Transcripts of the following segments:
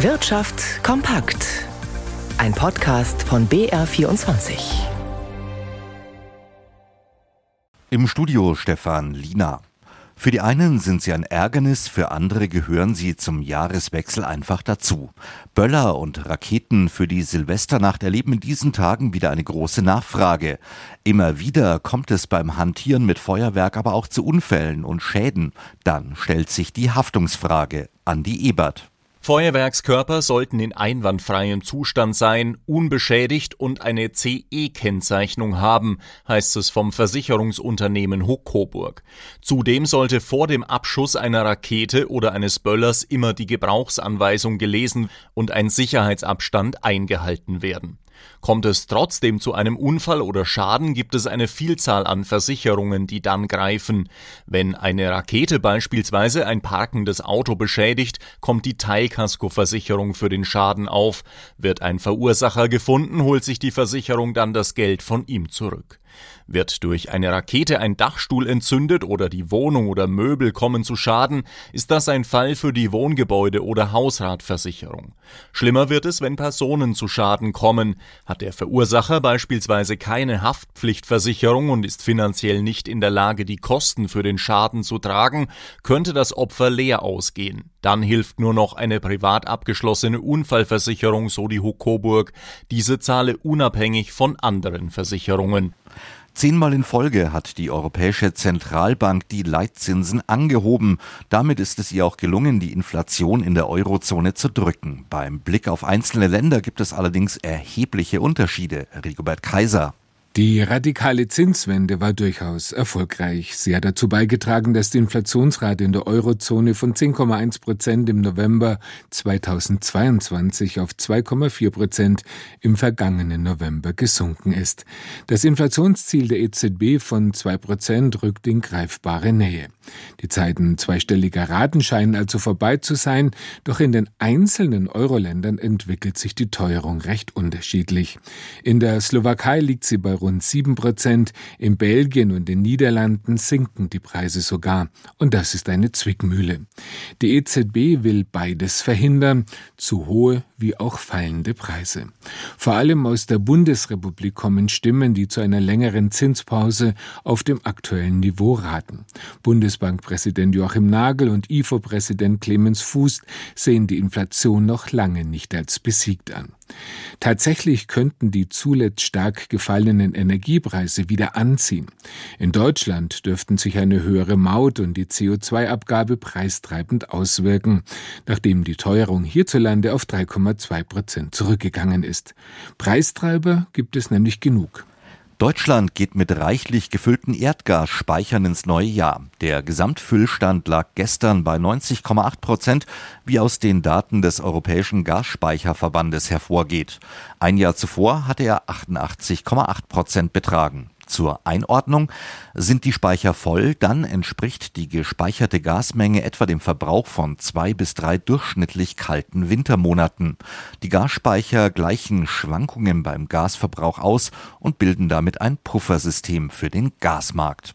Wirtschaft kompakt. Ein Podcast von BR24. Im Studio Stefan Lina. Für die einen sind sie ein Ärgernis, für andere gehören sie zum Jahreswechsel einfach dazu. Böller und Raketen für die Silvesternacht erleben in diesen Tagen wieder eine große Nachfrage. Immer wieder kommt es beim Hantieren mit Feuerwerk aber auch zu Unfällen und Schäden. Dann stellt sich die Haftungsfrage. an die Ebert. Feuerwerkskörper sollten in einwandfreiem Zustand sein, unbeschädigt und eine CE-Kennzeichnung haben, heißt es vom Versicherungsunternehmen Huck Coburg. Zudem sollte vor dem Abschuss einer Rakete oder eines Böllers immer die Gebrauchsanweisung gelesen und ein Sicherheitsabstand eingehalten werden. Kommt es trotzdem zu einem Unfall oder Schaden, gibt es eine Vielzahl an Versicherungen, die dann greifen. Wenn eine Rakete beispielsweise ein parkendes Auto beschädigt, kommt die Teilkaskoversicherung für den Schaden auf. Wird ein Verursacher gefunden, holt sich die Versicherung dann das Geld von ihm zurück. Wird durch eine Rakete ein Dachstuhl entzündet oder die Wohnung oder Möbel kommen zu Schaden, ist das ein Fall für die Wohngebäude- oder Hausratversicherung. Schlimmer wird es, wenn Personen zu Schaden kommen. Hat der Verursacher beispielsweise keine Haftpflichtversicherung und ist finanziell nicht in der Lage, die Kosten für den Schaden zu tragen, könnte das Opfer leer ausgehen. Dann hilft nur noch eine privat abgeschlossene Unfallversicherung, so die Huck Coburg. Diese zahle unabhängig von anderen Versicherungen. Zehnmal in Folge hat die Europäische Zentralbank die Leitzinsen angehoben. Damit ist es ihr auch gelungen, die Inflation in der Eurozone zu drücken. Beim Blick auf einzelne Länder gibt es allerdings erhebliche Unterschiede. Rigobert Kaiser. Die radikale Zinswende war durchaus erfolgreich. Sie hat dazu beigetragen, dass die Inflationsrate in der Eurozone von 10,1 Prozent im November 2022 auf 2,4 Prozent im vergangenen November gesunken ist. Das Inflationsziel der EZB von 2 Prozent rückt in greifbare Nähe. Die Zeiten zweistelliger Raten scheinen also vorbei zu sein, doch in den einzelnen Euro-Ländern entwickelt sich die Teuerung recht unterschiedlich. In der Slowakei liegt sie bei rund 7 Prozent, in Belgien und den Niederlanden sinken die Preise sogar. Und das ist eine Zwickmühle. Die EZB will beides verhindern, zu hohe wie auch fallende Preise. Vor allem aus der Bundesrepublik kommen Stimmen, die zu einer längeren Zinspause auf dem aktuellen Niveau raten. Bundesbankpräsident Joachim Nagel und IFO-Präsident Clemens Fuß sehen die Inflation noch lange nicht als besiegt an. Tatsächlich könnten die zuletzt stark gefallenen Energiepreise wieder anziehen. In Deutschland dürften sich eine höhere Maut und die CO2-Abgabe preistreibend auswirken, nachdem die Teuerung hierzulande auf 3,2 Prozent zurückgegangen ist. Preistreiber gibt es nämlich genug. Deutschland geht mit reichlich gefüllten Erdgasspeichern ins neue Jahr. Der Gesamtfüllstand lag gestern bei 90,8 Prozent, wie aus den Daten des Europäischen Gasspeicherverbandes hervorgeht. Ein Jahr zuvor hatte er 88,8 Prozent betragen. Zur Einordnung sind die Speicher voll, dann entspricht die gespeicherte Gasmenge etwa dem Verbrauch von zwei bis drei durchschnittlich kalten Wintermonaten. Die Gasspeicher gleichen Schwankungen beim Gasverbrauch aus und bilden damit ein Puffersystem für den Gasmarkt.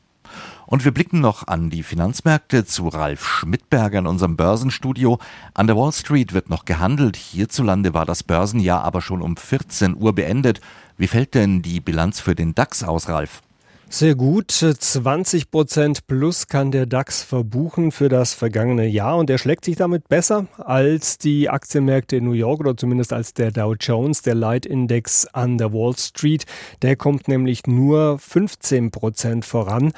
Und wir blicken noch an die Finanzmärkte zu Ralf Schmidberger in unserem Börsenstudio. An der Wall Street wird noch gehandelt. Hierzulande war das Börsenjahr aber schon um 14 Uhr beendet. Wie fällt denn die Bilanz für den DAX aus, Ralf? Sehr gut. 20 Prozent plus kann der DAX verbuchen für das vergangene Jahr und er schlägt sich damit besser als die Aktienmärkte in New York oder zumindest als der Dow Jones, der Leitindex an der Wall Street. Der kommt nämlich nur 15 Prozent voran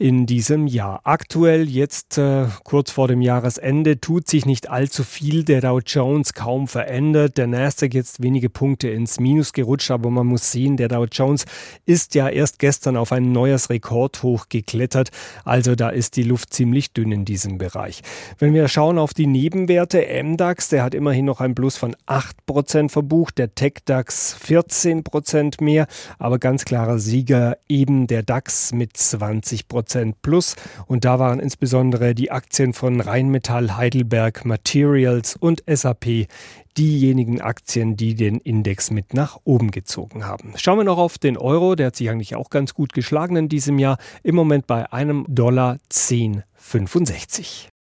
in diesem Jahr. Aktuell, jetzt äh, kurz vor dem Jahresende, tut sich nicht allzu viel. Der Dow Jones kaum verändert. Der Nasdaq jetzt wenige Punkte ins Minus gerutscht, aber man muss sehen, der Dow Jones ist ja erst gestern auf ein neues Rekordhoch geklettert. Also da ist die Luft ziemlich dünn in diesem Bereich. Wenn wir schauen auf die Nebenwerte, MDAX, der hat immerhin noch ein Plus von 8% verbucht, der TechDAX 14% mehr, aber ganz klarer Sieger eben der DAX mit 20%. Prozent plus. Und da waren insbesondere die Aktien von Rheinmetall, Heidelberg, Materials und SAP diejenigen Aktien, die den Index mit nach oben gezogen haben. Schauen wir noch auf den Euro, der hat sich eigentlich auch ganz gut geschlagen in diesem Jahr, im Moment bei einem Dollar 10,65.